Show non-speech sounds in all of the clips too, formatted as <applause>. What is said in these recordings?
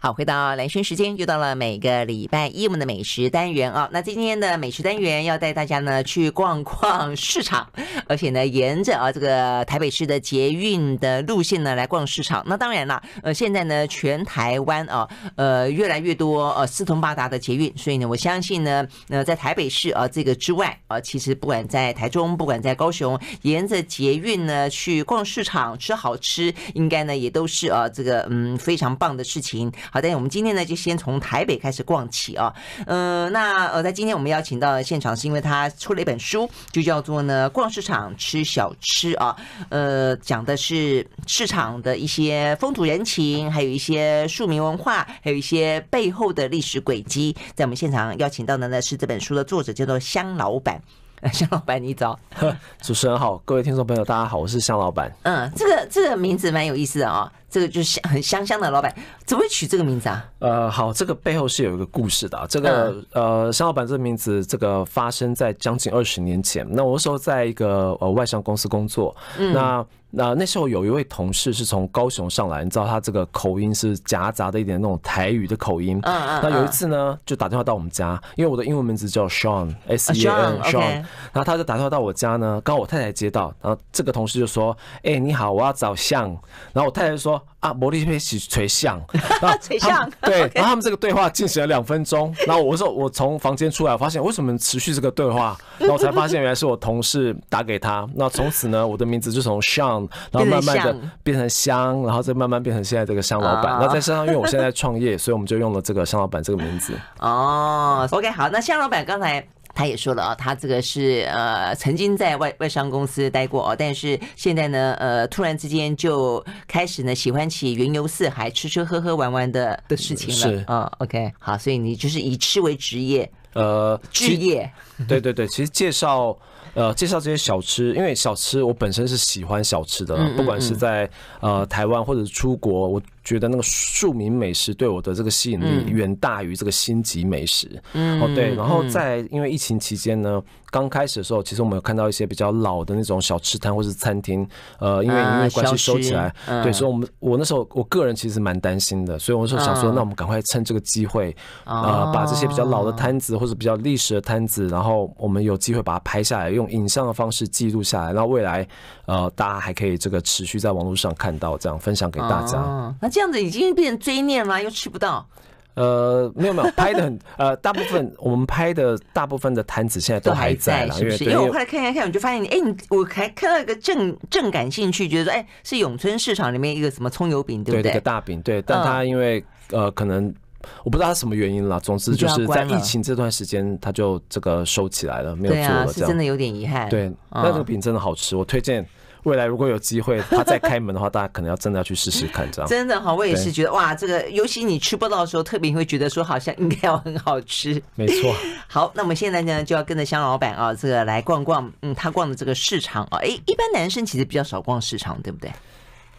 好，回到蓝轩时间，又到了每个礼拜一我们的美食单元啊。那今天的美食单元要带大家呢去逛逛市场，而且呢沿着啊这个台北市的捷运的路线呢来逛市场。那当然了，呃，现在呢全台湾啊，呃越来越多呃四通八达的捷运，所以呢我相信呢，呃在台北市啊这个之外啊，其实不管在台中，不管在高雄，沿着捷运呢去逛市场吃好吃，应该呢也都是啊这个嗯非常棒的事情。好的，我们今天呢就先从台北开始逛起啊。呃，那呃，在今天我们邀请到的现场，是因为他出了一本书，就叫做呢《逛市场吃小吃》啊。呃，讲的是市场的一些风土人情，还有一些庶民文化，还有一些背后的历史轨迹。在我们现场邀请到的呢是这本书的作者，叫做香老板。<laughs> 香老板，你早。<laughs> 主持人好，各位听众朋友，大家好，我是香老板。嗯，这个这个名字蛮有意思的啊。这个就是很香香的老板，怎么会取这个名字啊？呃，好，这个背后是有一个故事的。这个、嗯、呃，香老板这个名字，这个发生在将近二十年前。那我那时候在一个呃外商公司工作，嗯、那那那时候有一位同事是从高雄上来，你知道他这个口音是夹杂的一点那种台语的口音。嗯嗯。那有一次呢，就打电话到我们家，因为我的英文名字叫 Sean，S E A N Sean。然后他就打电话到我家呢，刚好我太太接到，然后这个同事就说：“哎、欸，你好，我要找相。”然后我太太就说。啊，魔力飞起垂像，<laughs> 垂像对，然后他们这个对话进行了两分钟，然后我说我从房间出来，发现为什么持续这个对话，然后我才发现原来是我同事打给他，那从此呢，我的名字就从 Sean，然后慢慢的变成香，然后再慢慢变成现在这个香老板。那在身上，因为我现在创业，所以我们就用了这个香老板这个名字。哦，OK，好，那香老板刚才。他也说了啊，他这个是呃曾经在外外商公司待过哦，但是现在呢呃突然之间就开始呢喜欢起云游四海、吃吃喝喝玩玩的的事情了。是啊、哦，OK，好，所以你就是以吃为职业，呃，职业。<laughs> 对对对，其实介绍呃介绍这些小吃，因为小吃我本身是喜欢小吃的，不管是在呃台湾或者是出国，我。觉得那个庶民美食对我的这个吸引力远大于这个星级美食。嗯，哦对，然后在因为疫情期间呢，刚开始的时候，其实我们有看到一些比较老的那种小吃摊或是餐厅，呃，因为因为关系收起来，对，所以我们我那时候我个人其实蛮担心的，所以我那时候想说，那我们赶快趁这个机会，呃，把这些比较老的摊子或者比较历史的摊子，然后我们有机会把它拍下来，用影像的方式记录下来，然后未来呃大家还可以这个持续在网络上看到，这样分享给大家。那这样子已经变成追念了，又吃不到。呃，没有没有，拍的很 <laughs> 呃，大部分我们拍的大部分的摊子现在都还在了，是不是？因为我后来看一看，我就发现你，哎，你我还看到一个正正感兴趣，觉得说，哎，是永春市场里面一个什么葱油饼，对不对？对，那个大饼，对。但它因为呃，可能我不知道他什么原因了，总之就是在疫情这段时间，他就这个收起来了，没有做了，是真的有点遗憾。对，那这个饼真的好吃，我推荐。未来如果有机会，他再开门的话，大家可能要真的要去试试看，这样。真的哈，我也是觉得哇，这个尤其你吃不到的时候，特别会觉得说好像应该要很好吃。没错。<laughs> 好，那我们现在呢就要跟着香老板啊，这个来逛逛，嗯，他逛的这个市场啊，哎，一般男生其实比较少逛市场，对不对？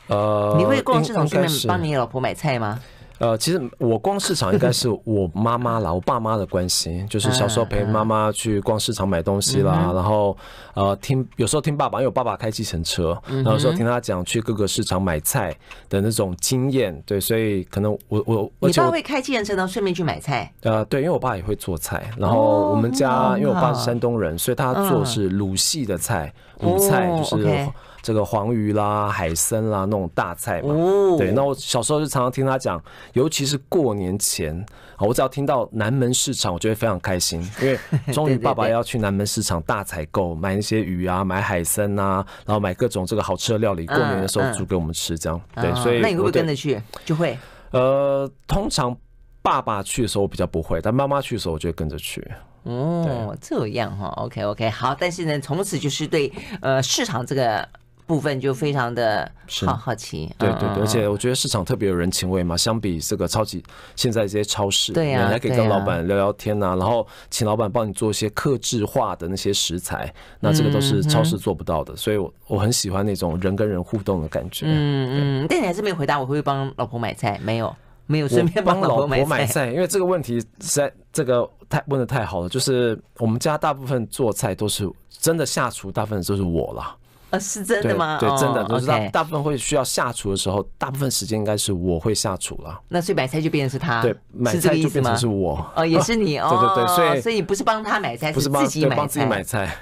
呃，你会逛市场顺便帮你老婆买菜吗？呃，其实我逛市场应该是 <laughs> 我妈妈啦，我爸妈的关系，就是小时候陪妈妈去逛市场买东西啦，嗯、然后呃听有时候听爸爸，因为我爸爸开计程车，然后有时候听他讲去各个市场买菜的那种经验，对，所以可能我我你爸会开计程车然后，顺便去买菜？呃，对，因为我爸也会做菜，然后我们家因为我爸是山东人，所以他做是鲁系的菜，鲁菜就是。这个黄鱼啦、海参啦，那种大菜嘛。哦。对，那我小时候就常常听他讲，尤其是过年前啊，我只要听到南门市场，我就会非常开心，因为终于 <laughs> 爸爸要去南门市场大采购，买一些鱼啊，买海参啊，然后买各种这个好吃的料理，过年的时候煮给我们吃，这样。对，所以那你会不会跟着去？就会。呃，通常爸爸去的时候我比较不会，但妈妈去的时候我就会跟着去。哦，这样哈，OK OK，好。但是呢，从此就是对呃市场这个。部分就非常的好好奇，对对对，而且我觉得市场特别有人情味嘛，相比这个超级现在这些超市，对呀，你还可以跟老板聊聊天呐，然后请老板帮你做一些客制化的那些食材，那这个都是超市做不到的，所以我我很喜欢那种人跟人互动的感觉。嗯嗯，但你还是没有回答我会不会帮老婆买菜？没有，没有顺便帮老婆买菜，因为这个问题实在这个太问的太好了，就是我们家大部分做菜都是真的下厨，大部分都是我啦。呃，是真的吗？对，真的，哦、就是大大部分会需要下厨的时候，大部分时间应该是我会下厨了。那所以买菜就变成是他，对，买菜就变成是我。哦，也是你 <laughs> 哦。对对对，所以所以不是帮他买菜，不是自己买菜，帮自己买菜。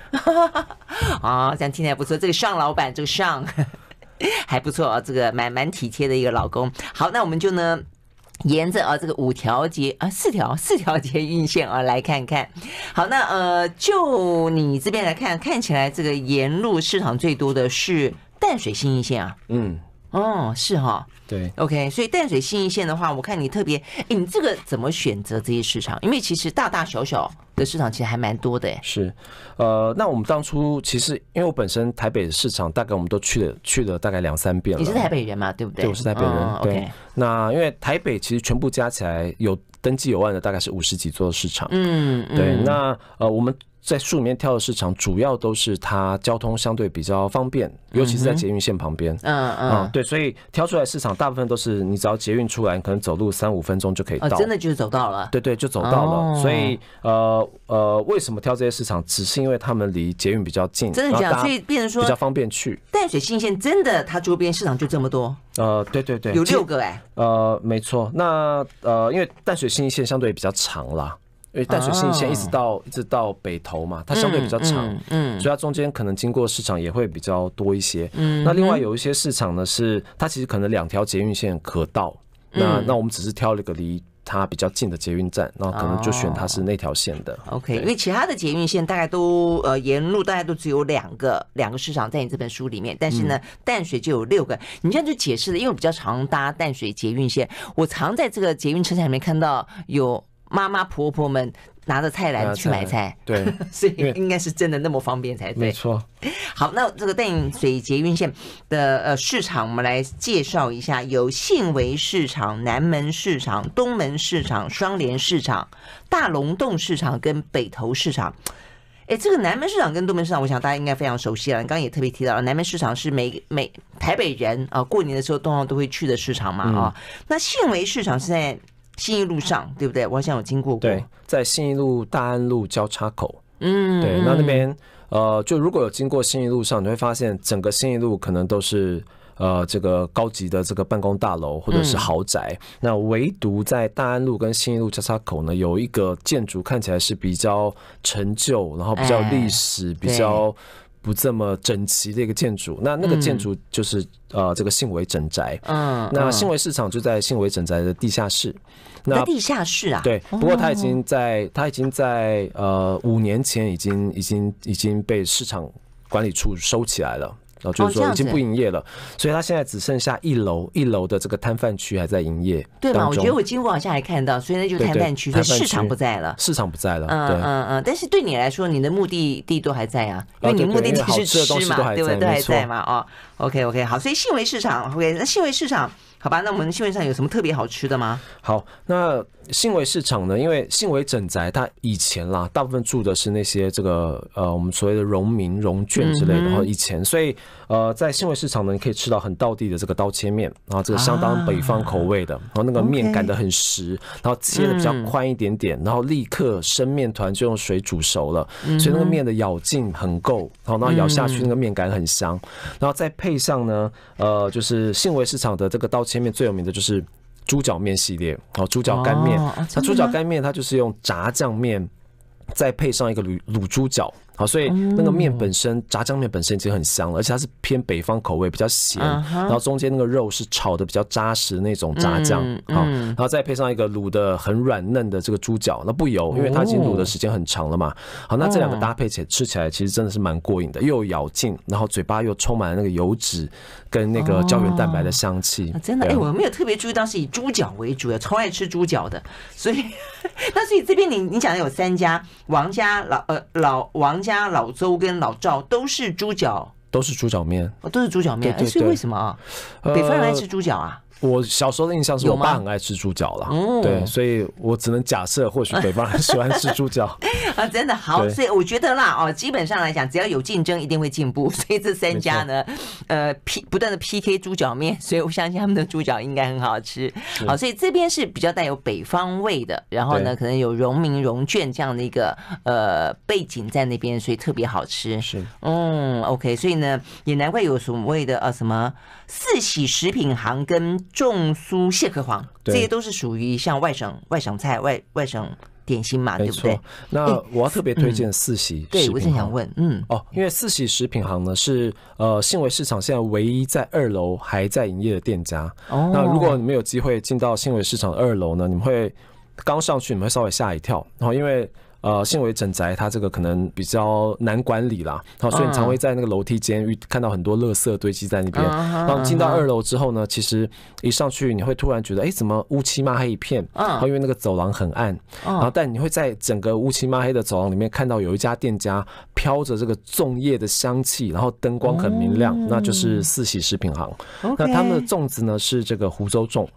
啊，这样听起来不错。这个上老板，这个尚还不错啊，这个蛮蛮体贴的一个老公。好，那我们就呢。沿着啊这个五条街啊四条四条街运线啊来看看，好，那呃就你这边来看，看起来这个沿路市场最多的是淡水新一线啊，嗯，哦是哈，对，OK，所以淡水新一线的话，我看你特别，哎，你这个怎么选择这些市场？因为其实大大小小的市场其实还蛮多的，哎，是，呃，那我们当初其实因为我本身台北的市场大概我们都去了去了大概两三遍了，你是台北人嘛，对不对？对，我是台北人，哦、对。okay 那因为台北其实全部加起来有登记有案的大概是五十几座市场，嗯，嗯对。那呃我们。在树里面挑的市场，主要都是它交通相对比较方便，尤其是在捷运线旁边。嗯嗯，嗯，对，所以挑出来市场大部分都是你只要捷运出来，可能走路三五分钟就可以到。真的就是走到了。对对，就走到了。所以呃呃，为什么挑这些市场？只是因为他们离捷运比较近。真的这样，所以变成说比较方便去。淡水信义线真的，它周边市场就这么多。呃，对对对，有六个哎。呃，没错。那呃，因为淡水信义线相对比较长啦。因为淡水信义线一直到一直到北投嘛，它相对比较长，嗯，所以它中间可能经过市场也会比较多一些。嗯，那另外有一些市场呢，是它其实可能两条捷运线可到，那那我们只是挑了一个离它比较近的捷运站，然后可能就选它是那条线的。OK，因为其他的捷运线大概都呃沿路大概都只有两个两个市场在你这本书里面，但是呢淡水就有六个。你这样就解释了，因为我比较常搭淡水捷运线，我常在这个捷运车站里面看到有。妈妈婆婆们拿着菜篮去买菜，对，<laughs> 所以应该是真的那么方便才对。没错。好，那这个淡水捷运线的呃市场，我们来介绍一下：有信维市场、南门市场、东门市场、双联市场、大龙洞市场跟北投市场。哎，这个南门市场跟东门市场，我想大家应该非常熟悉了。你刚刚也特别提到了，南门市场是每每台北人啊过年的时候通常都会去的市场嘛啊。那信维市场是在。信义路上，对不对？我好像有经过过。对，在信义路大安路交叉口。嗯，对，那那边呃，就如果有经过信义路上，你会发现整个信义路可能都是呃这个高级的这个办公大楼或者是豪宅。嗯、那唯独在大安路跟信义路交叉口呢，有一个建筑看起来是比较陈旧，然后比较历史，哎、比较不这么整齐的一个建筑。那那个建筑就是、嗯、呃这个信维整宅。嗯，那信维市场就在信维整宅的地下室。那地下室啊？对，不过它已经在，它已经在呃五年前已经已经已经被市场管理处收起来了，然后就是说已经不营业了，所以他现在只剩下一楼，一楼的这个摊贩区还在营业。对嘛？我觉得我经过好像还看到，所以那就是摊贩区，所以市场不在了，市场不在了。嗯嗯嗯，但是对你来说，你的目的地都还在啊，因为你目的地是吃嘛，对不对？都还在嘛？哦，OK OK，好，所以信维市场，OK，那信维市场。好吧，那我们信维上有什么特别好吃的吗？好，那信维市场呢？因为信维整宅，它以前啦，大部分住的是那些这个呃，我们所谓的荣民、荣眷之类的。然后以前，所以呃，在信维市场呢，你可以吃到很道地的这个刀切面，然后这个相当北方口味的，然后那个面擀得很实，然后切的比较宽一点点，然后立刻生面团就用水煮熟了，所以那个面的咬劲很够，然后然后咬下去那个面感很香，然后再配上呢，呃，就是信维市场的这个刀。切面最有名的就是猪脚面系列，哦，猪脚干面。那猪脚干面它就是用炸酱面，再配上一个卤卤猪脚。好，所以那个面本身炸酱面本身已经很香了，而且它是偏北方口味，比较咸。然后中间那个肉是炒的比较扎实的那种炸酱，好，然后再配上一个卤的很软嫩的这个猪脚，那不油，因为它已经卤的时间很长了嘛。好，那这两个搭配起来吃起来其实真的是蛮过瘾的，又有咬劲，然后嘴巴又充满了那个油脂跟那个胶原蛋白的香气。真的，哎，我没有特别注意到是以猪脚为主的，超爱吃猪脚的，所以 <laughs> 那所以这边你你讲的有三家，王家老呃老王。家老周跟老赵都是猪脚，都是猪脚面，哦，都是猪脚面。哎，所以为什么啊？北方人爱吃猪脚啊？我小时候的印象是我爸很爱吃猪脚了，对，所以我只能假设，或许北方人喜欢吃猪脚 <laughs> 啊，真的好，所以我觉得啦，哦，基本上来讲，只要有竞争，一定会进步。<laughs> 所以这三家呢，呃，P 不断的 PK 猪脚面，所以我相信他们的猪脚应该很好吃。好，所以这边是比较带有北方味的，然后呢，可能有荣民荣眷这样的一个呃背景在那边，所以特别好吃。是，嗯，OK，所以呢，也难怪有所谓的呃什么四喜食品行跟。重酥蟹壳黄，这些都是属于像外省外省菜、外外省点心嘛，对不对？那我要特别推荐四喜。对，我正想问，嗯，哦，因为四喜食品行呢是呃信维市场现在唯一在二楼还在营业的店家。哦，那如果你们有机会进到信维市场二楼呢，你们会刚上去，你们会稍微吓一跳，然后因为。呃，信维整宅它这个可能比较难管理啦，好，所以你常会在那个楼梯间遇看到很多垃圾堆积在那边。然后进到二楼之后呢，其实一上去你会突然觉得，哎，怎么乌漆嘛黑一片？啊，因为那个走廊很暗。然后但你会在整个乌漆嘛黑的走廊里面看到有一家店家飘着这个粽叶的香气，然后灯光很明亮，那就是四喜食品行。那他们的粽子呢是这个湖州粽。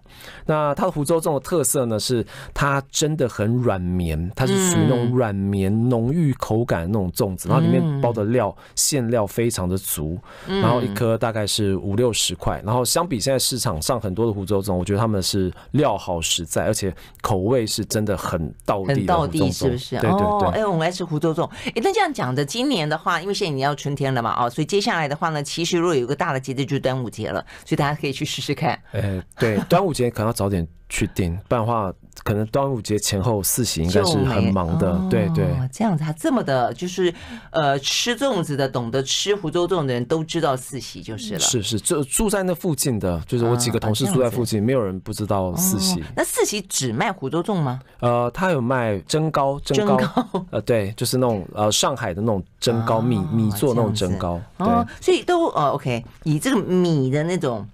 那它的湖州粽的特色呢是它真的很软绵，它是属于那种。软绵浓郁口感的那种粽子，然后里面包的料馅料非常的足，然后一颗大概是五六十块。然后相比现在市场上很多的湖州粽，我觉得他们是料好实在，而且口味是真的很到地的。很道地是不是？对对对。哎，我们来吃湖州粽。哎，那这样讲的，今年的话，因为现在已经要春天了嘛，哦，所以接下来的话呢，其实如果有一个大的节日就是端午节了，所以大家可以去试试看。哎，对，端午节可能要早点去订，不然的话。可能端午节前后四喜应该是很忙的，对对。这样子，他这么的，就是呃，吃粽子的，懂得吃湖州粽的人都知道四喜就是了。是是，就住在那附近的，就是我几个同事住在附近，没有人不知道四喜。那四喜只卖湖州粽吗？呃，他有卖蒸糕，蒸糕，<laughs> 呃，对，就是那种呃上海的那种蒸糕，米米做那种蒸糕。哦，所以都呃 OK，以这个米的那种。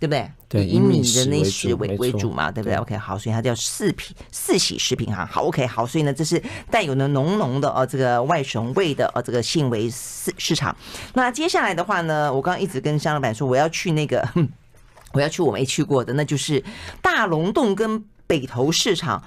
对不对？对，以米的那食为为主嘛，对不对？OK，好，所以它叫四品四喜食品哈。好，OK，好，所以呢，这是带有呢浓浓的哦这个外省味的哦这个信维市市场。那接下来的话呢，我刚刚一直跟张老板说，我要去那个，<laughs> 我要去我没去过的，那就是大龙洞跟北投市场。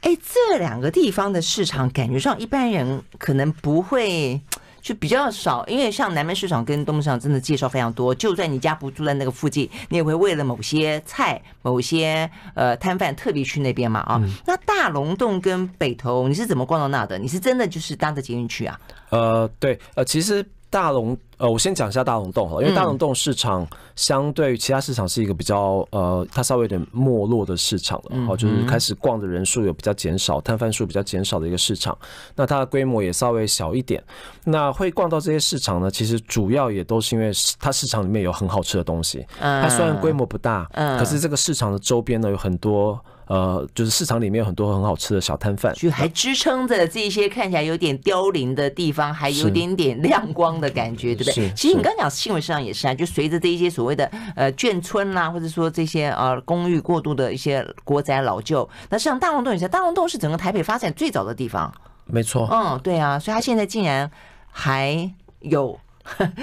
哎，这两个地方的市场，感觉上一般人可能不会。就比较少，因为像南门市场跟东门市场真的介绍非常多。就算你家不住在那个附近，你也会为了某些菜、某些呃摊贩特别去那边嘛啊。嗯、那大龙洞跟北投，你是怎么逛到那的？你是真的就是搭着捷运去啊？呃，对，呃，其实。大龙，呃，我先讲一下大龙洞哈，因为大龙洞市场相对于其他市场是一个比较呃，它稍微有点没落的市场了，好，就是开始逛的人数有比较减少，摊贩数比较减少的一个市场。那它的规模也稍微小一点。那会逛到这些市场呢，其实主要也都是因为它市场里面有很好吃的东西。它虽然规模不大，可是这个市场的周边呢有很多。呃，就是市场里面有很多很好吃的小摊贩，就还支撑着这些看起来有点凋零的地方，还有点点亮光的感觉，对不对？其实你刚讲新闻市场也是啊，就随着这一些所谓的呃眷村啦，或者说这些呃公寓过度的一些国宅老旧，那像大龙洞也是，大龙洞是整个台北发展最早的地方，没错。嗯，对啊，所以它现在竟然还有。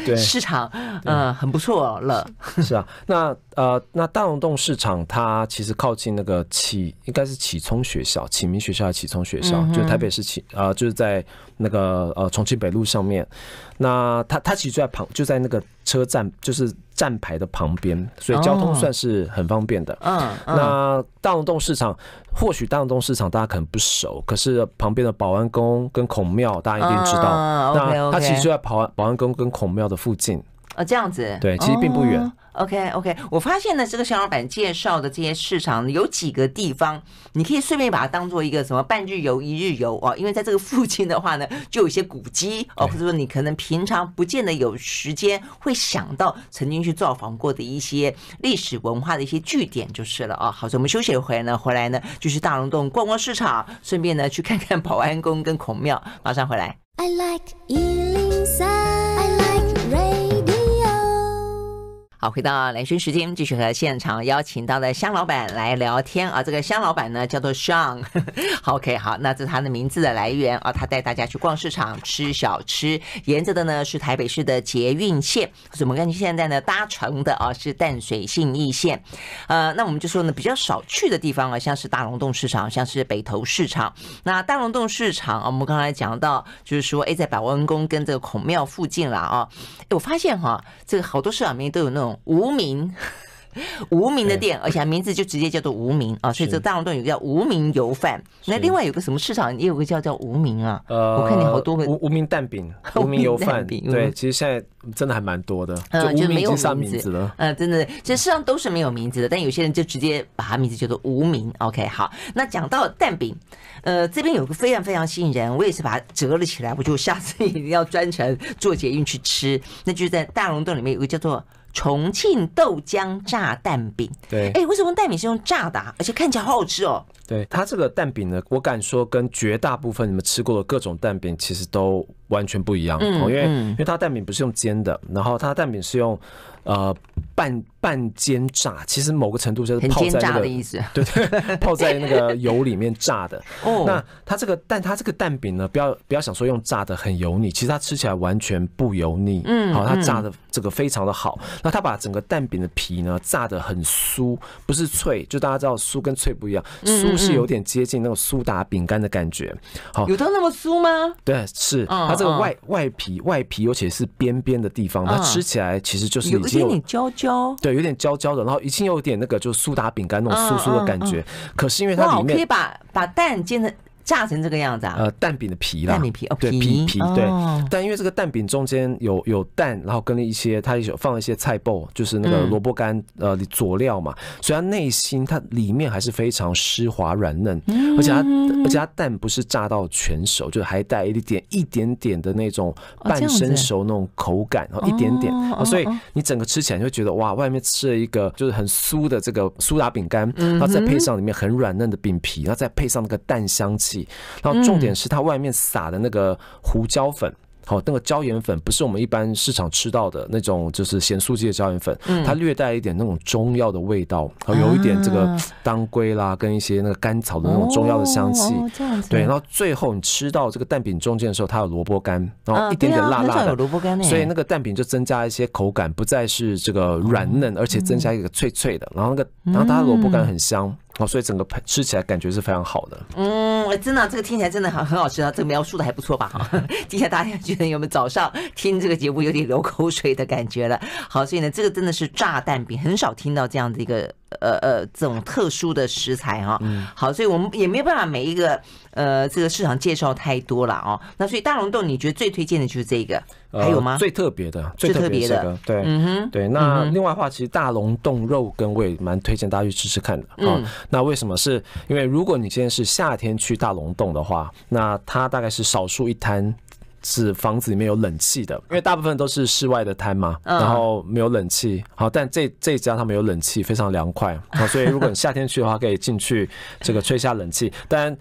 对 <laughs> 市场，嗯，很不错了。是啊，那呃，那大龙洞市场它其实靠近那个启，应该是启聪学校，启明学校的启聪学校，就台北市启，呃，就是在那个呃重庆北路上面。那它它其实就在旁，就在那个车站，就是。站牌的旁边，所以交通算是很方便的。嗯，那大龙洞市场，或许大龙洞市场大家可能不熟，可是旁边的保安宫跟孔庙大家一定知道。那它其实就在保安保安宫跟孔庙的附近。啊，这样子。对，其实并不远。OK OK，我发现呢，这个小老板介绍的这些市场有几个地方，你可以顺便把它当做一个什么半日游、一日游哦。因为在这个附近的话呢，就有一些古迹哦，或者说你可能平常不见得有时间会想到曾经去造访过的一些历史文化的一些据点就是了啊。好，所以我们休息一会呢，回来呢就去大龙洞逛逛市场，顺便呢去看看保安宫跟孔庙，马上回来。I like 好，回到兰萱时间，继续和现场邀请到的香老板来聊天啊。这个香老板呢叫做 Sean，好 <laughs> OK，好，那这是他的名字的来源啊。他带大家去逛市场、吃小吃，沿着的呢是台北市的捷运线，所以我们看现在呢搭乘的啊是淡水信义线。呃，那我们就说呢比较少去的地方啊，像是大龙洞市场，像是北投市场。那大龙洞市场啊，我们刚才讲到就是说，哎，在百万宫跟这个孔庙附近了啊。哎，我发现哈，这个好多市场里面都有那种。无名 <laughs> 无名的店，而且名字就直接叫做无名啊，所以这大龙洞有个叫无名油饭。那另外有个什么市场也有个叫叫无名啊？呃，我看你好多个无 <laughs> 无名蛋饼、无名油饭。对，其实现在真的还蛮多的，就没有上名字了。嗯，真的，这世上都是没有名字的，但有些人就直接把它名字叫做无名。OK，好，那讲到蛋饼，呃，这边有个非常非常吸引人，我也是把它折了起来，我就下次一定要专程坐捷运去吃。那就是在大龙洞里面有个叫做。重庆豆浆炸蛋饼，对，哎，为什么蛋饼是用炸的，而且看起来好好吃哦？对，它这个蛋饼呢，我敢说跟绝大部分你们吃过的各种蛋饼其实都完全不一样，嗯，因为因为它蛋饼不是用煎的，然后它蛋饼是用。呃，半半煎炸，其实某个程度就是泡在那个，对 <laughs> 对，泡在那个油里面炸的。<laughs> 哦，那它这个，但它这个蛋饼呢，不要不要想说用炸的很油腻，其实它吃起来完全不油腻。嗯，好，它炸的这个非常的好。那它把整个蛋饼的皮呢炸的很酥，不是脆，就大家知道酥跟脆不一样，酥是有点接近那种苏打饼干的感觉。好，有到那么酥吗？对，是它这个外外皮外皮，尤其是边边的地方，它吃起来其实就是已经。有点焦焦，对，有点焦焦的，然后已经有点那个，就是苏打饼干那种酥酥的感觉。可是因为它里面可以把把蛋煎成。炸成这个样子啊？呃，蛋饼的皮啦，蛋饼皮哦，对，皮。皮对。但因为这个蛋饼中间有有蛋，然后跟了一些，它有放了一些菜脯，就是那个萝卜干呃佐料嘛，所以它内心它里面还是非常湿滑软嫩，而且它而且它蛋不是炸到全熟，就还带一点一点点的那种半生熟那种口感，然后一点点，所以你整个吃起来就会觉得哇，外面吃了一个就是很酥的这个苏打饼干，然后再配上里面很软嫩的饼皮，然后再配上那个蛋香气。然后重点是它外面撒的那个胡椒粉，好，那个椒盐粉不是我们一般市场吃到的那种，就是咸酥鸡的椒盐粉，它略带一点那种中药的味道，有一点这个当归啦，跟一些那个甘草的那种中药的香气。对，然后最后你吃到这个蛋饼中间的时候，它有萝卜干，然后一点点辣辣的，萝卜干，所以那个蛋饼就增加一些口感，不再是这个软嫩，而且增加一个脆脆的，然后那个，然后它的萝卜干很香。哦，所以整个吃起来感觉是非常好的。嗯，真的，这个听起来真的很很好吃啊！这个描述的还不错吧？哈，<laughs> 底下大家觉得有没有早上听这个节目有点流口水的感觉了？好，所以呢，这个真的是炸弹饼，很少听到这样的一个。呃呃，这种特殊的食材哈，好，所以我们也没有办法每一个呃这个市场介绍太多了哦。那所以大龙洞，你觉得最推荐的就是这个，还有吗？最特别的，最特别的，对，嗯哼，对。那另外的话，其实大龙洞肉羹我也蛮推荐大家去吃吃看的啊。那为什么？是因为如果你今天是夏天去大龙洞的话，那它大概是少数一摊。是房子里面有冷气的，因为大部分都是室外的摊嘛，然后没有冷气。好，但这这家他们有冷气，非常凉快。好，所以如果你夏天去的话，可以进去这个吹下冷气。但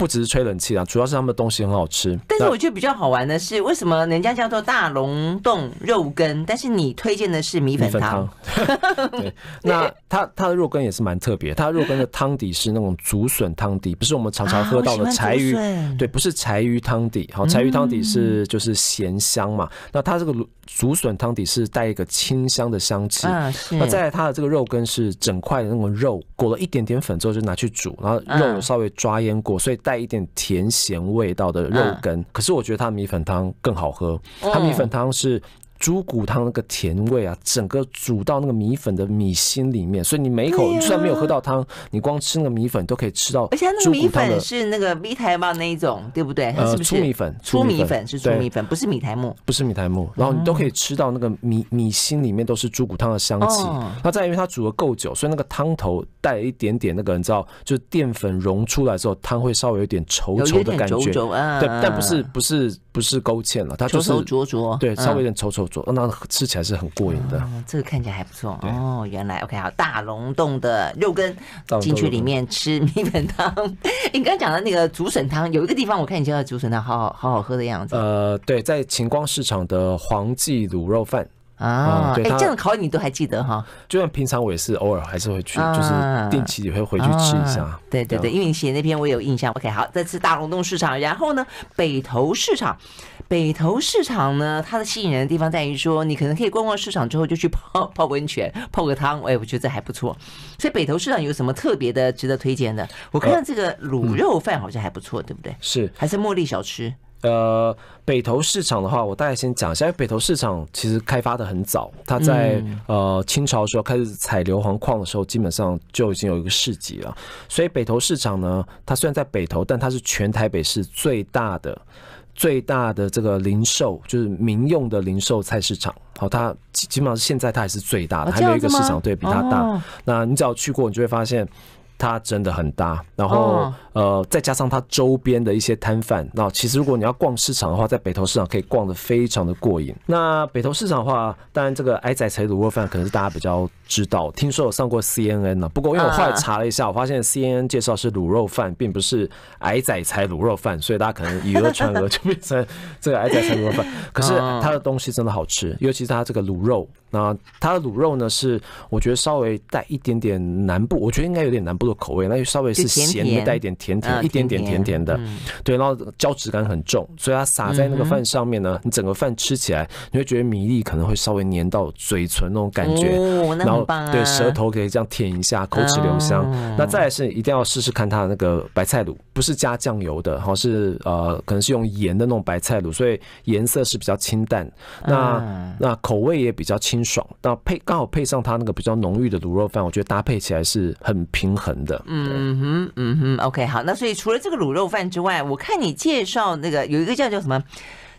不只是吹冷气啊，主要是他们的东西很好吃。但是我觉得比较好玩的是，为什么人家叫做大龙洞肉羹，但是你推荐的是米粉汤？<laughs> 对，那它它的肉羹也是蛮特别，它的肉羹的汤底是那种竹笋汤底，不是我们常常喝到的柴鱼。对，不是柴鱼汤底。好，柴鱼汤底是就是咸香嘛。那它这个竹笋汤底是带一个清香的香气。那再来它的这个肉羹是整块的那种肉，裹了一点点粉之后就拿去煮，然后肉稍微抓腌过，所以带一点甜咸味道的肉羹，可是我觉得它米粉汤更好喝。它米粉汤是。猪骨汤那个甜味啊，整个煮到那个米粉的米心里面，所以你每一口，你虽然没有喝到汤，你光吃那个米粉都可以吃到。而且那个米粉是那个米苔目那一种，对不对？呃，粗米粉，粗米粉是粗米粉，不是米苔木，不是米苔木。然后你都可以吃到那个米米心里面都是猪骨汤的香气。那再因为它煮的够久，所以那个汤头带一点点那个，你知道，就是淀粉溶出来之后，汤会稍微有点稠稠的感觉。对，但不是不是不是勾芡了，它就是浊浊，对，稍微有点稠稠。那吃起来是很过瘾的。哦，这个看起来还不错哦。原来 OK 好，大龙洞的肉羹进去里面吃米粉汤。<laughs> 你刚刚讲的那个竹笋汤，有一个地方我看你家的竹笋汤好好好好喝的样子。呃，对，在晴光市场的黄记卤肉饭。啊，哎、嗯，这样烤你都还记得哈？就算平常我也是偶尔还是会去，就是定期也会回去吃一下。啊、对对对，因为你写那篇我有印象。OK，好，这次大龙洞市场，然后呢，北投市场，北投市场呢，它的吸引人的地方在于说，你可能可以逛逛市场之后就去泡 <laughs> 泡温泉，泡个汤，哎，我觉得这还不错。所以北投市场有什么特别的值得推荐的？我看到这个卤肉饭好像还不错，对不对？是，还是茉莉小吃。呃，北投市场的话，我大概先讲一下。因为北投市场其实开发的很早，它在呃清朝的时候开始采硫磺矿的时候，基本上就已经有一个市集了。所以北投市场呢，它虽然在北投，但它是全台北市最大的、最大的这个零售，就是民用的零售菜市场。好，它基本上现在它还是最大的，还没有一个市场对比它大。那你只要去过，你就会发现。它真的很大，然后呃，再加上它周边的一些摊贩，那其实如果你要逛市场的话，在北投市场可以逛得非常的过瘾。那北投市场的话，当然这个矮仔才卤肉饭可能是大家比较知道，听说有上过 CNN 呢。不过因为我后来查了一下，我发现 CNN 介绍是卤肉饭，并不是矮仔才卤肉饭，所以大家可能以讹传讹就变成这个矮仔才卤肉饭。可是它的东西真的好吃，尤其是它这个卤肉。那它的卤肉呢，是我觉得稍微带一点点南部，我觉得应该有点南部的口味，那就稍微是咸的，带一点甜甜，一点点甜甜的，对，然后胶质感很重，所以它撒在那个饭上面呢，你整个饭吃起来，你会觉得米粒可能会稍微粘到嘴唇那种感觉，然后对舌头可以这样舔一下，口齿留香。那再来是一定要试试看它的那个白菜卤，不是加酱油的，好是呃可能是用盐的那种白菜卤，所以颜色是比较清淡，那那口味也比较清。爽，那配刚好配上它那个比较浓郁的卤肉饭，我觉得搭配起来是很平衡的。嗯哼，嗯哼，OK，好。那所以除了这个卤肉饭之外，我看你介绍那个有一个叫叫什么？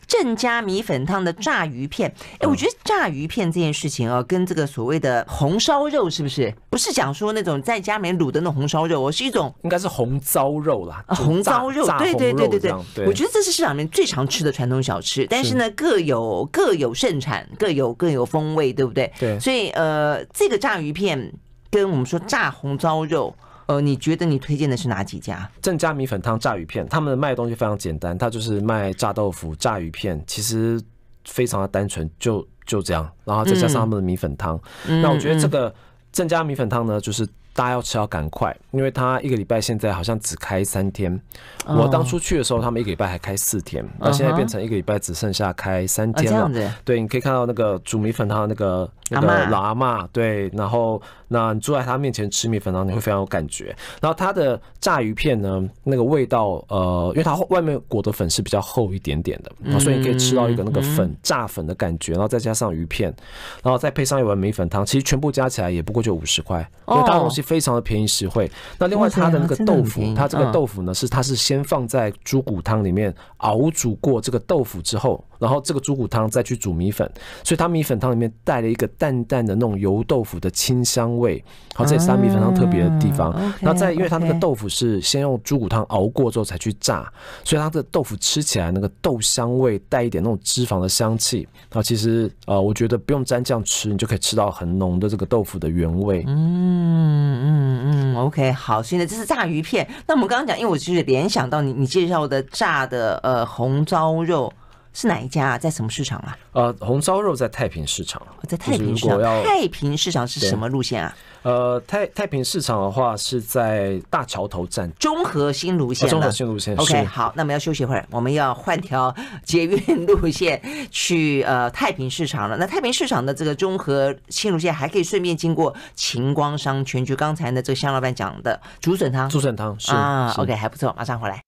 郑家米粉汤的炸鱼片，哎，我觉得炸鱼片这件事情啊，跟这个所谓的红烧肉是不是？不是讲说那种在家里面卤的那种红烧肉，而是一种应该是红糟肉啦，红糟肉，对对对对对。我觉得这是市场里面最常吃的传统小吃，但是呢，各有各有盛产，各有各有风味，对不对？对。所以呃，这个炸鱼片跟我们说炸红糟肉。呃，你觉得你推荐的是哪几家？正佳米粉汤炸鱼片，他们卖的东西非常简单，他就是卖炸豆腐、炸鱼片，其实非常的单纯，就就这样，然后再加上他们的米粉汤。嗯、那我觉得这个正佳米粉汤呢，就是大家要吃要赶快，因为他一个礼拜现在好像只开三天。我当初去的时候，他们一个礼拜还开四天，那现在变成一个礼拜只剩下开三天了。对，你可以看到那个煮米粉汤的那个那个老阿嬷，对，然后。那你坐在他面前吃米粉然后，你会非常有感觉。然后它的炸鱼片呢，那个味道，呃，因为它外面裹的粉是比较厚一点点的，所以你可以吃到一个那个粉炸粉的感觉，然后再加上鱼片，然后再配上一碗米粉汤，其实全部加起来也不过就五十块，因为它东西非常的便宜实惠。那另外它的那个豆腐，它这个豆腐呢是它是先放在猪骨汤里面熬煮过这个豆腐之后，然后这个猪骨汤再去煮米粉，所以它米粉汤里面带了一个淡淡的那种油豆腐的清香味。好，这也是它米粉汤特别的地方。那再因为它那个豆腐是先用猪骨汤熬过之后才去炸，所以它的豆腐吃起来那个豆香味带一点那种脂肪的香气。啊，其实呃，我觉得不用沾酱吃，你就可以吃到很浓的这个豆腐的原味。嗯嗯嗯，OK，好，现在这是炸鱼片。那我们刚刚讲，因为我其实联想到你你介绍的炸的呃红糟肉。是哪一家啊？在什么市场啊？呃，红烧肉在太平市场，在太平市场。太平市场是什么路线啊？呃，太太平市场的话是在大桥头站，中和新路线。中和新路线。OK，好，那我们要休息一会儿，我们要换条捷运路线去呃太平市场了。那太平市场的这个中和新路线还可以顺便经过晴光商圈，就刚才呢这个香老板讲的竹笋汤。竹笋汤是啊，OK，还不错，马上回来。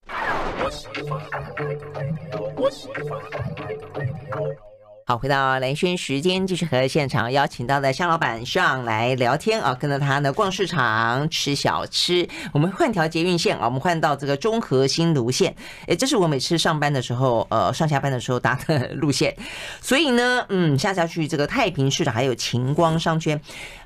好，回到兰萱时间，继续和现场邀请到的香老板上来聊天啊，跟着他呢逛市场、吃小吃。我们换条捷运线啊，我们换到这个中和新芦线。诶，这是我每次上班的时候，呃，上下班的时候搭的路线。所以呢，嗯，下下去这个太平市场还有晴光商圈。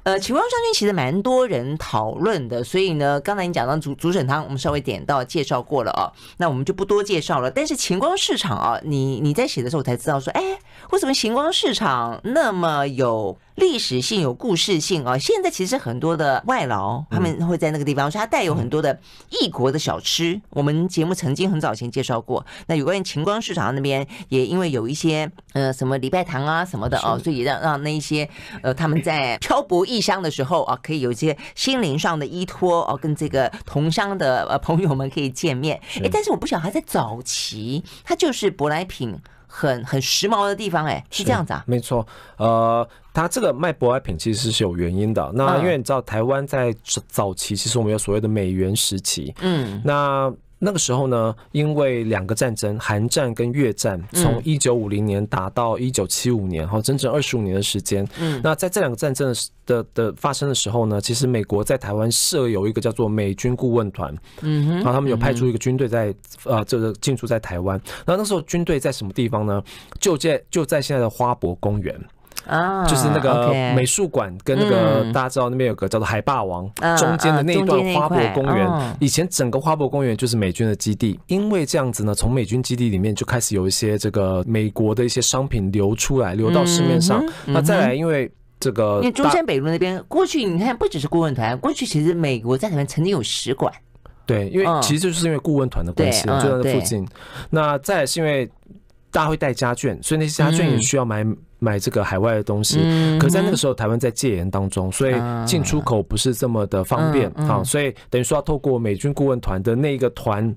呃，晴光商圈其实蛮多人讨论的，所以呢，刚才你讲到竹竹笋汤，我们稍微点到介绍过了啊，那我们就不多介绍了。但是晴光市场啊，你你在写的时候我才知道说，哎，为什么什么晴光市场那么有历史性、有故事性哦？现在其实很多的外劳他们会在那个地方，所以它带有很多的异国的小吃。我们节目曾经很早前介绍过。那有关于晴光市场那边，也因为有一些呃什么礼拜堂啊什么的哦，所以让让那一些呃他们在漂泊异乡的时候啊，可以有一些心灵上的依托哦，跟这个同乡的呃朋友们可以见面。哎，但是我不晓得他在早期，他就是舶来品。很很时髦的地方，哎，是这样子啊？没错，呃，它这个卖舶来品其实是有原因的。那因为你知道，台湾在早期其实我们有所谓的美元时期，嗯，那。那个时候呢，因为两个战争，韩战跟越战，从一九五零年打到一九七五年，哈，整整二十五年的时间。嗯，那在这两个战争的的发生的时候呢，其实美国在台湾设有一个叫做美军顾问团，嗯哼，然后他们有派出一个军队在呃这个进驻在台湾。那那时候军队在什么地方呢？就在就在现在的花博公园。啊，就是那个美术馆跟那个大家知道那边有个叫做海霸王中间的那一段花博公园，以前整个花博公园就是美军的基地。因为这样子呢，从美军基地里面就开始有一些这个美国的一些商品流出来，流到市面上。那再来，因为这个因为中山北路那边过去，你看不只是顾问团，过去其实美国在台湾曾经有使馆。对，因为其实就是因为顾问团的关系，就在那附近。那再来是因为。大家会带家眷，所以那些家眷也需要买、嗯、买这个海外的东西。嗯、可在那个时候，台湾在戒严当中，所以进出口不是这么的方便啊。所以等于说要透过美军顾问团的那一个团。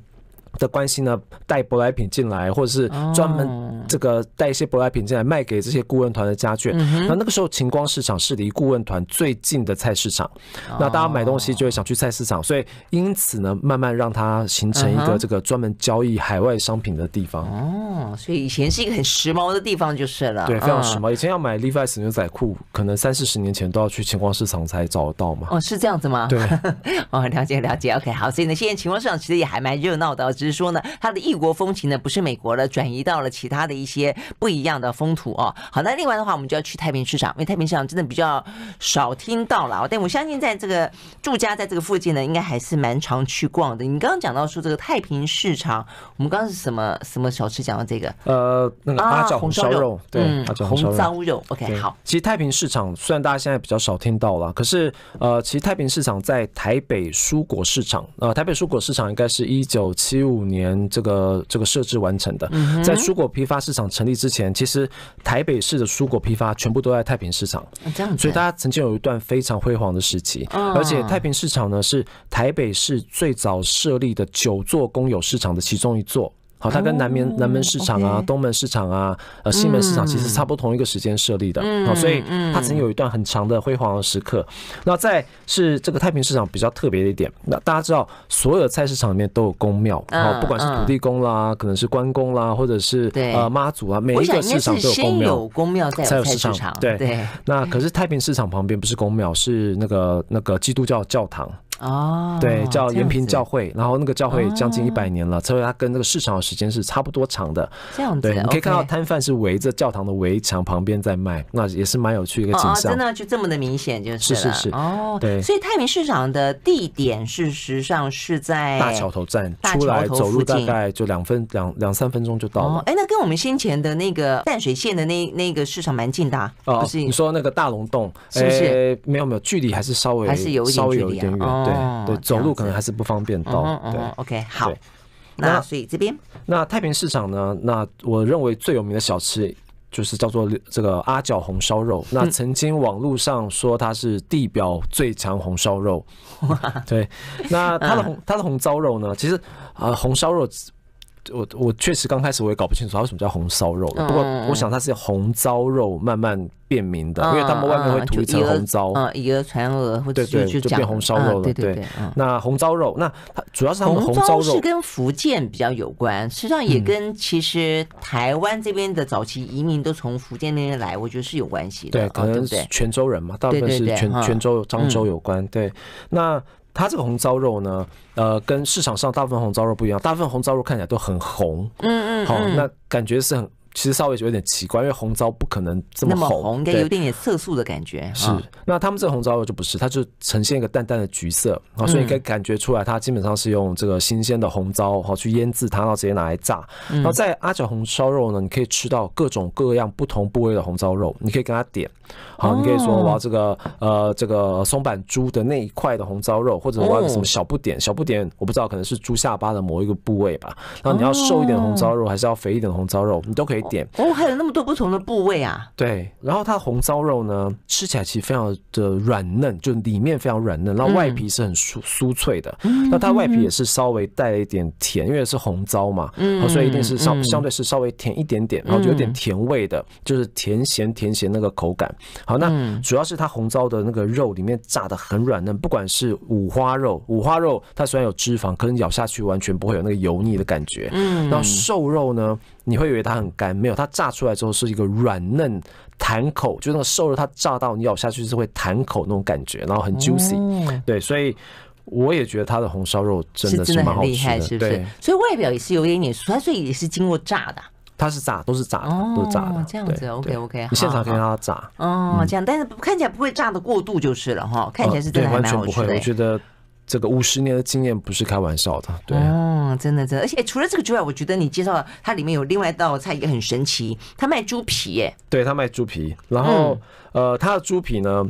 的关系呢，带舶来品进来，或者是专门这个带一些舶来品进来卖给这些顾问团的家眷。那、oh. 那个时候，晴光市场是离顾问团最近的菜市场。Oh. 那大家买东西就会想去菜市场，所以因此呢，慢慢让它形成一个这个专门交易海外商品的地方。哦、oh.，所以以前是一个很时髦的地方就是了。对，非常时髦。以前要买 Levi's 牛仔裤，可能三四十年前都要去晴光市场才找得到嘛。哦，是这样子吗？对。<laughs> 哦，了解了解。OK，好。所以呢，现在晴光市场其实也还蛮热闹的。只是说呢，它的异国风情呢，不是美国了，转移到了其他的一些不一样的风土哦。好，那另外的话，我们就要去太平市场，因为太平市场真的比较少听到了。但我相信，在这个住家在这个附近呢，应该还是蛮常去逛的。你刚刚讲到说这个太平市场，我们刚刚是什么什么小吃讲到这个？呃，那个阿角红烧肉，肉，对，嗯、红烧肉。OK，好。其实太平市场虽然大家现在比较少听到了，可是呃，其实太平市场在台北蔬果市场，呃，台北蔬果市场应该是一九七五年。这个这个设置完成的，在蔬果批发市场成立之前，其实台北市的蔬果批发全部都在太平市场，这样，所以大家曾经有一段非常辉煌的时期。而且太平市场呢，是台北市最早设立的九座公有市场的其中一座。好，它跟南门南门市场啊、东门市场啊、呃西门市场其实差不多同一个时间设立的。好，所以它曾经有一段很长的辉煌的时刻。那再是这个太平市场比较特别的一点，那大家知道，所有的菜市场里面都有公庙，好，不管是土地公啦，可能是关公啦，或者是呃妈祖啊，每一个市场都有公庙。有宫庙才有菜市场。对对。那可是太平市场旁边不是公庙，是那个那个基督教教堂。哦，对，叫延平教会，然后那个教会将近一百年了，哦，所以它跟那个市场的时间是差不多长的。这样子，对，你可以看到摊贩是围着教堂的围墙旁边在卖，那也是蛮有趣一个景象。哦，真的就这么的明显，就是是是是哦，对。所以太平市场的地点事实上是在大桥头站，出来走路大概就两分两两三分钟就到了。哎，那跟我们先前的那个淡水线的那那个市场蛮近的，啊，哦，不是？你说那个大龙洞是不是？没有没有，距离还是稍微还是有稍微有一点远，对对，走路。可能还是不方便到，对，OK，好。那所以这边，那太平市场呢？那我认为最有名的小吃就是叫做这个阿角红烧肉。那曾经网络上说它是地表最强红烧肉，对。那它的红它的红烧肉呢？其实啊，红烧肉。我我确实刚开始我也搞不清楚它为什么叫红烧肉，不过我想它是红糟肉慢慢变名的，因为他们外面会涂一层红糟，啊，以讹传讹，或者对对，就变红烧肉了。对对对，那红糟肉，那它主要是他们红糟肉是跟福建比较有关，实际上也跟其实台湾这边的早期移民都从福建那边来，我觉得是有关系的。对，可能是泉州人嘛，大部分是泉泉州、漳州有关。对，那。它这个红糟肉呢，呃，跟市场上大部分红糟肉不一样，大部分红糟肉看起来都很红，嗯嗯，好，那感觉是很其实稍微有点奇怪，因为红糟不可能这么红，么红应该有点点色素的感觉。是，那他们这个红糟肉就不是，它就呈现一个淡淡的橘色啊，所以你可以感觉出来，它基本上是用这个新鲜的红糟哈去腌制它，然后直接拿来炸。然后在阿角红烧肉呢，你可以吃到各种各样不同部位的红糟肉，你可以跟他点，好，你可以说我要这个呃这个松板猪的那一块的红糟肉，或者我要什么小不点，小不点我不知道可能是猪下巴的某一个部位吧。然后你要瘦一点的红糟肉，还是要肥一点的红糟肉，你都可以点。哦，还有那么多不同的部位啊！对，然后它红糟肉呢，吃起来其实非常的软嫩，就里面非常软嫩，然后外皮是很酥酥脆的。嗯，那它外皮也是稍微带了一点甜，因为是红糟嘛，嗯，所以一定是相相对是稍微甜一点点，然后就有点甜味的，就是甜咸甜咸那个口感。好，那主要是它红糟的那个肉里面炸的很软嫩，不管是五花肉，五花肉它虽然有脂肪，可是咬下去完全不会有那个油腻的感觉。嗯，然后瘦肉呢，你会以为它很干，没有，它炸出来之后是一个软嫩弹口，就那个瘦肉它炸到你咬下去是会弹口那种感觉，然后很 juicy，哦。对，所以我也觉得它的红烧肉真的是蛮好吃的，是不是？对，所以外表也是有一点点酥，它所以也是经过炸的。它是炸，都是炸的，都是炸的。这样子，OK OK。你现场可以让它炸。哦，这样，但是看起来不会炸的过度就是了哈，看起来是真的蛮好吃的。完全不会，我觉得。这个五十年的经验不是开玩笑的，对。哦，真的真的，而且除了这个之外，我觉得你介绍它里面有另外一道菜也很神奇，它卖猪皮耶。对，它卖猪皮，然后、嗯、呃，它的猪皮呢，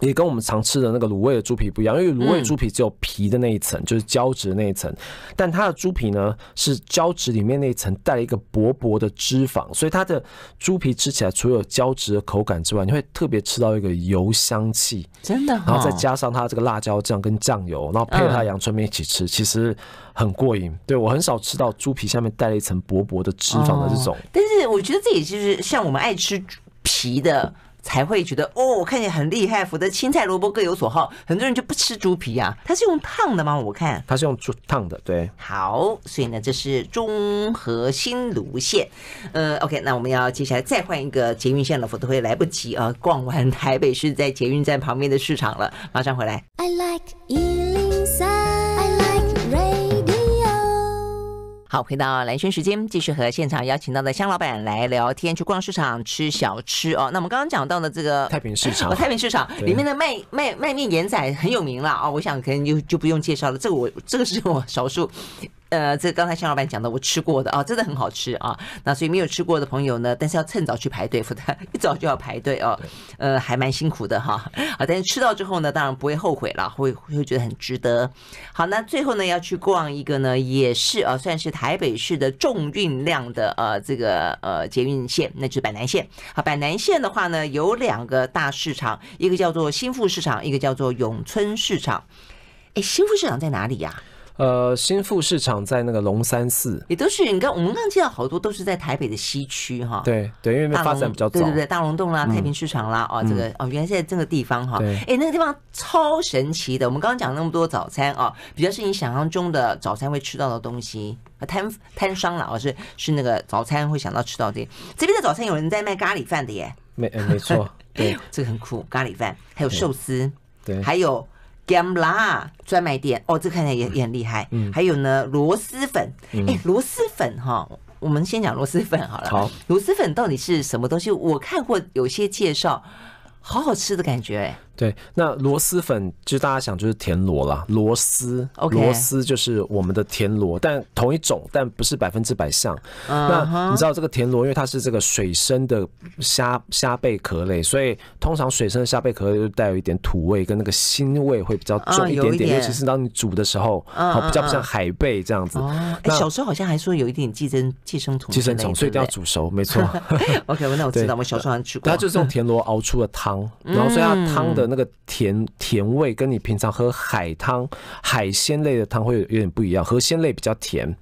也跟我们常吃的那个卤味的猪皮不一样，因为卤味猪皮只有皮的那一层，就是胶质的那一层，但它的猪皮呢是胶质里面那一层带了一个薄薄的脂肪，所以它的猪皮吃起来除了有胶质的口感之外，你会特别吃到一个油香气，真的。然后再加上它这个辣椒酱跟酱油，然后配合它阳春面一起吃，其实很过瘾。对，我很少吃到猪皮下面带了一层薄薄的脂肪的这种，但是我觉得这也就是像我们爱吃皮的。才会觉得哦，看起来很厉害，否则青菜萝卜各有所好。很多人就不吃猪皮啊，它是用烫的吗？我看它是用猪烫的，对。好，所以呢，这是中和新芦线。呃，OK，那我们要接下来再换一个捷运线了，否则会来不及啊。逛完台北市在捷运站旁边的市场了，马上回来。I like 好，回到蓝轩时间，继续和现场邀请到的香老板来聊天，去逛市场吃小吃哦。那我们刚刚讲到的这个太平市场，<laughs> 哦，太平市场里面的卖卖卖面盐仔很有名了啊，哦。我想可能就就不用介绍了，这个我这个是我少数。呃，这刚才向老板讲的，我吃过的啊，真的很好吃啊。那所以没有吃过的朋友呢，但是要趁早去排队，否则 <laughs> 一早就要排队哦。呃，还蛮辛苦的哈。啊，但是吃到之后呢，当然不会后悔了，会会觉得很值得。好，那最后呢，要去逛一个呢，也是啊，算是台北市的重运量的呃这个呃捷运线，那就是板南线。好，板南线的话呢，有两个大市场，一个叫做新富市场，一个叫做永春市场。哎，新富市场在哪里呀？呃，新富市场在那个龙山寺，也都是你看，我们刚刚介绍好多都是在台北的西区哈。对对，因为发展比较早，对对对，大龙洞啦、太平市场啦，哦，这个哦，原来现在这个地方哈。哎，那个地方超神奇的。我们刚刚讲那么多早餐啊，比较是你想象中的早餐会吃到的东西，摊摊商啦，哦，是是那个早餐会想到吃到的。这边的早餐有人在卖咖喱饭的耶，没没错，对，<laughs> 这个很酷，咖喱饭还有寿司，对，还有。甘辣专卖店哦，这看起来也也很厉害。嗯，还有呢，螺蛳粉。哎，螺蛳粉哈，我们先讲螺蛳粉好了。好，螺蛳粉到底是什么东西？我看过有些介绍，好好吃的感觉哎。对，那螺蛳粉就大家想就是田螺啦，螺蛳，螺蛳就是我们的田螺，但同一种，但不是百分之百像。那你知道这个田螺，因为它是这个水生的虾虾贝壳类，所以通常水生的虾贝壳类就带有一点土味跟那个腥味会比较重一点点，尤其是当你煮的时候，好比较不像海贝这样子。哎，小时候好像还说有一点寄生寄生虫，寄生虫，所以一定要煮熟，没错。<laughs> OK，那我知道，我小时候好像吃过。它就是用 <laughs> 田螺熬出的汤，然后所以它汤的。那个甜甜味跟你平常喝海汤、海鲜类的汤会有有点不一样，河鲜类比较甜，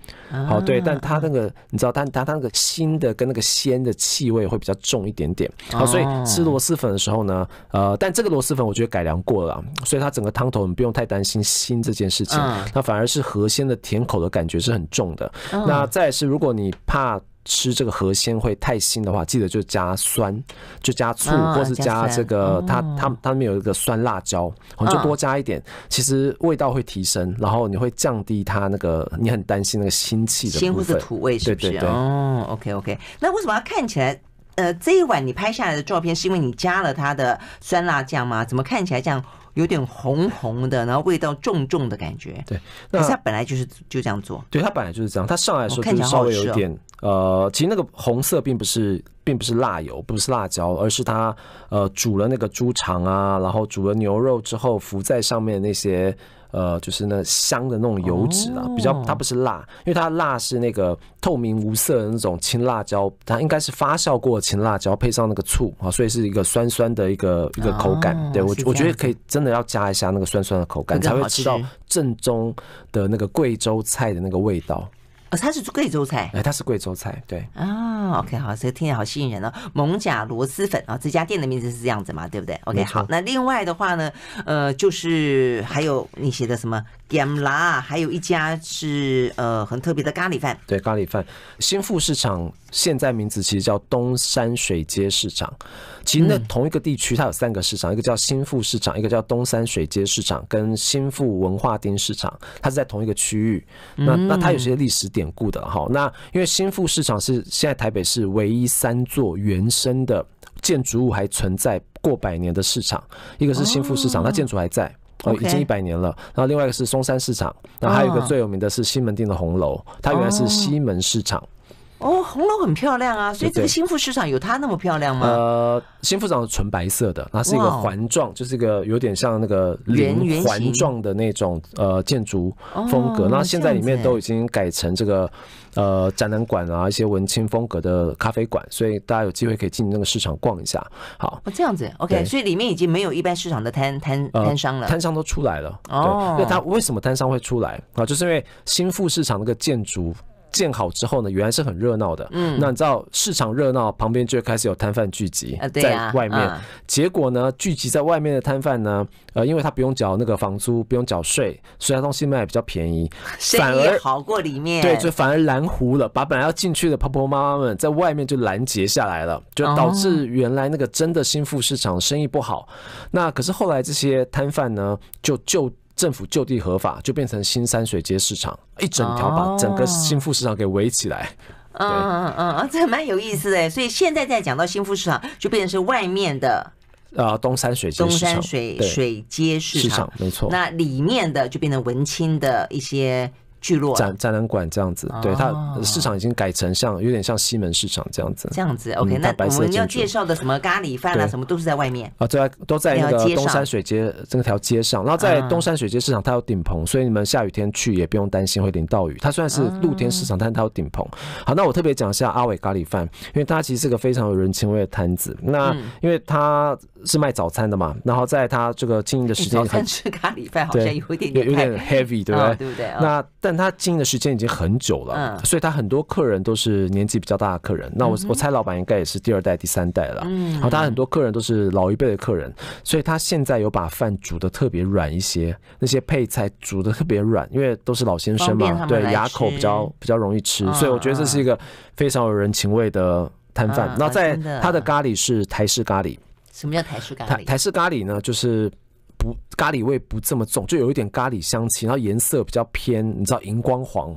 好对，但它那个你知道，但它它那个腥的跟那个鲜的气味会比较重一点点，好，所以吃螺蛳粉的时候呢，呃，但这个螺蛳粉我觉得改良过了，所以它整个汤头你不用太担心腥这件事情，那反而是河鲜的甜口的感觉是很重的。那再是如果你怕。吃这个河鲜会太腥的话，记得就加酸，就加醋，啊、或是加这个、哦、它它它里面有一个酸辣椒，你就多加一点，其实味道会提升，然后你会降低它那个你很担心那个腥气的腥或是土味，是不是？对对对。哦，OK OK，那为什么要看起来？呃，这一碗你拍下来的照片是因为你加了它的酸辣酱吗？怎么看起来这样有点红红的，然后味道重重的感觉？对，可是它本来就是就这样做。对，它本来就是这样。它上来的时候就是稍微有一点，呃，其实那个红色并不是并不是辣油，不是辣椒，而是它呃煮了那个猪肠啊，然后煮了牛肉之后浮在上面那些。呃，就是那香的那种油脂啊，比较它不是辣，因为它辣是那个透明无色的那种青辣椒，它应该是发酵过的青辣椒配上那个醋啊，所以是一个酸酸的一个一个口感。对我我觉得可以真的要加一下那个酸酸的口感，才会吃到正宗的那个贵州菜的那个味道。哦，它是贵州菜，哎，它是贵州菜，对啊，OK，好，这个听起来好吸引人哦。蒙甲螺蛳粉啊，这家店的名字是这样子嘛，对不对？OK，好，那另外的话呢，呃，就是还有你写的什么？点辣，还有一家是呃很特别的咖喱饭。对，咖喱饭。新富市场现在名字其实叫东山水街市场。其实那同一个地区它有三个市场，一个叫新富市场，一个叫东山水街市场，跟新富文化町市场，它是在同一个区域。那那它有些历史典故的哈。那因为新富市场是现在台北市唯一三座原生的建筑物还存在过百年的市场，一个是新富市场，它建筑还在。哦，已经一百年了。然后另外一个是松山市场，然后还有一个最有名的是西门町的红楼，它原来是西门市场。哦，红楼很漂亮啊，所以这个新富市场有它那么漂亮吗？呃，新富市场是纯白色的，它是一个环状，就是一个有点像那个圆环状的那种呃建筑风格。那现在里面都已经改成这个呃展览馆啊，一些文青风格的咖啡馆，所以大家有机会可以进那个市场逛一下。好，哦，这样子，OK，所以里面已经没有一般市场的摊摊摊商了，摊商都出来了。哦，对，因为它为什么摊商会出来啊？就是因为新富市场那个建筑。建好之后呢，原来是很热闹的。嗯，那你知道市场热闹，旁边就会开始有摊贩聚集在外面。结果呢，聚集在外面的摊贩呢，呃，因为他不用缴那个房租，不用缴税，所以他东西卖比较便宜，<laughs> 反而好过里面。对，就反而拦糊了，把本来要进去的婆婆妈妈们在外面就拦截下来了，就导致原来那个真的新富市场生意不好。那可是后来这些摊贩呢，就就。政府就地合法，就变成新山水街市场，一整条把整个新富市场给围起来。嗯嗯嗯嗯，这蛮有意思的。所以现在在讲到新富市场，就变成是外面的呃东山水东山水水街市场没错。那里面的就变成文青的一些。聚落展展览馆这样子，对，它市场已经改成像有点像西门市场这样子。这样子，OK，那我们要介绍的什么咖喱饭啊，什么都是在外面啊，在都在那个东山水街这条街上。然后在东山水街市场，它有顶棚，所以你们下雨天去也不用担心会淋到雨。它虽然是露天市场，但是它有顶棚。好，那我特别讲一下阿伟咖喱饭，因为它其实是个非常有人情味的摊子。那因为它是卖早餐的嘛，然后在它这个经营的时间，早餐吃咖喱饭好像有点有点 heavy，对不对？对不对？那但他经营的时间已经很久了，嗯，所以他很多客人都是年纪比较大的客人。那我我猜老板应该也是第二代、第三代了。嗯，然后他很多客人都是老一辈的客人，所以他现在有把饭煮的特别软一些，那些配菜煮的特别软，因为都是老先生嘛，对，牙口比较比较容易吃，所以我觉得这是一个非常有人情味的摊贩。然后在他的咖喱是台式咖喱，什么叫台式咖喱？台台式咖喱呢，就是。不，咖喱味不这么重，就有一点咖喱香气，然后颜色比较偏，你知道荧光黄，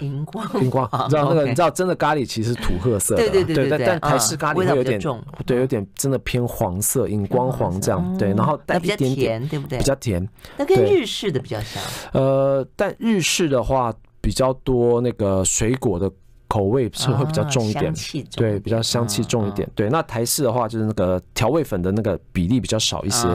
荧光荧光，你知道那个，你知道真的咖喱其实是土褐色的，对对对，但但台式咖喱会有点重，对，有点真的偏黄色，荧光黄这样，对，然后带一点点，对不对？比较甜，那跟日式的比较像。呃，但日式的话比较多那个水果的。口味是会比较重一点，对，比较香气重一点。对，那台式的话就是那个调味粉的那个比例比较少一些。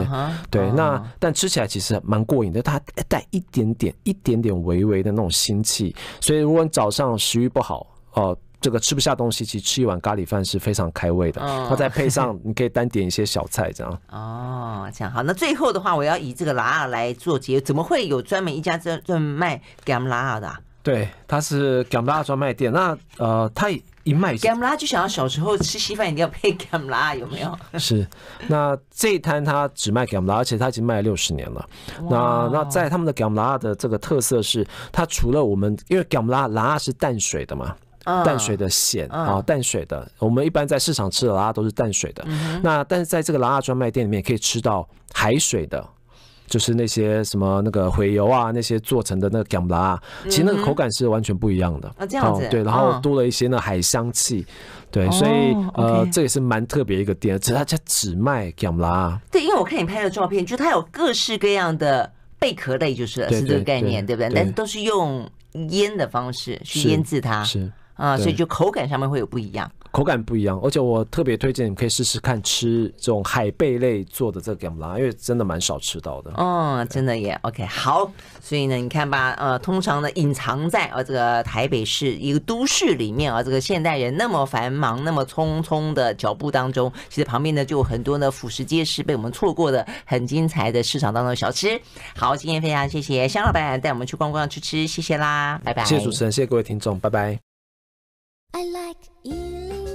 对，那但吃起来其实蛮过瘾的，它带一点点、一点点微微的那种腥气。所以如果你早上食欲不好，哦，这个吃不下东西，其实吃一碗咖喱饭是非常开胃的。它再配上，你可以单点一些小菜，<laughs> 这样。哦，这样好。那最后的话，我要以这个辣来做结，怎么会有专门一家专专门卖咸辣的？对，它是咸辣专卖店。那呃，它一卖咸辣，就想到小时候吃稀饭一定要配咸辣，有没有？<laughs> 是。那这一摊它只卖咸辣，而且它已经卖了六十年了。那那在他们的咸辣的这个特色是，它除了我们因为咸辣辣是淡水的嘛。淡水的咸啊，淡水的。我们一般在市场吃的拉拉都是淡水的，那但是在这个拉拉专卖店里面可以吃到海水的。就是那些什么那个回油啊，那些做成的那个甘拉，其实那个口感是完全不一样的。啊，这样子。对，然后多了一些那海香气。对，所以呃，这也是蛮特别一个店，只是它家只卖甘拉。对，因为我看你拍的照片，就它有各式各样的贝壳类，就是是这个概念，对不对？但是都是用腌的方式去腌制它。是啊，所以就口感上面会有不一样。口感不一样，而且我特别推荐你可以试试看吃这种海贝类做的这个甘拉，因为真的蛮少吃到的。哦，真的耶。OK，好，所以呢，你看吧，呃，通常呢，隐藏在呃这个台北市一个都市里面啊，这个现代人那么繁忙、那么匆匆的脚步当中，其实旁边呢就有很多呢辅食街是被我们错过的很精彩的市场当中的小吃。好，今天非常谢谢香老板带我们去逛逛吃吃，谢谢啦，拜拜。谢谢主持人，谢谢各位听众，拜拜。I like 103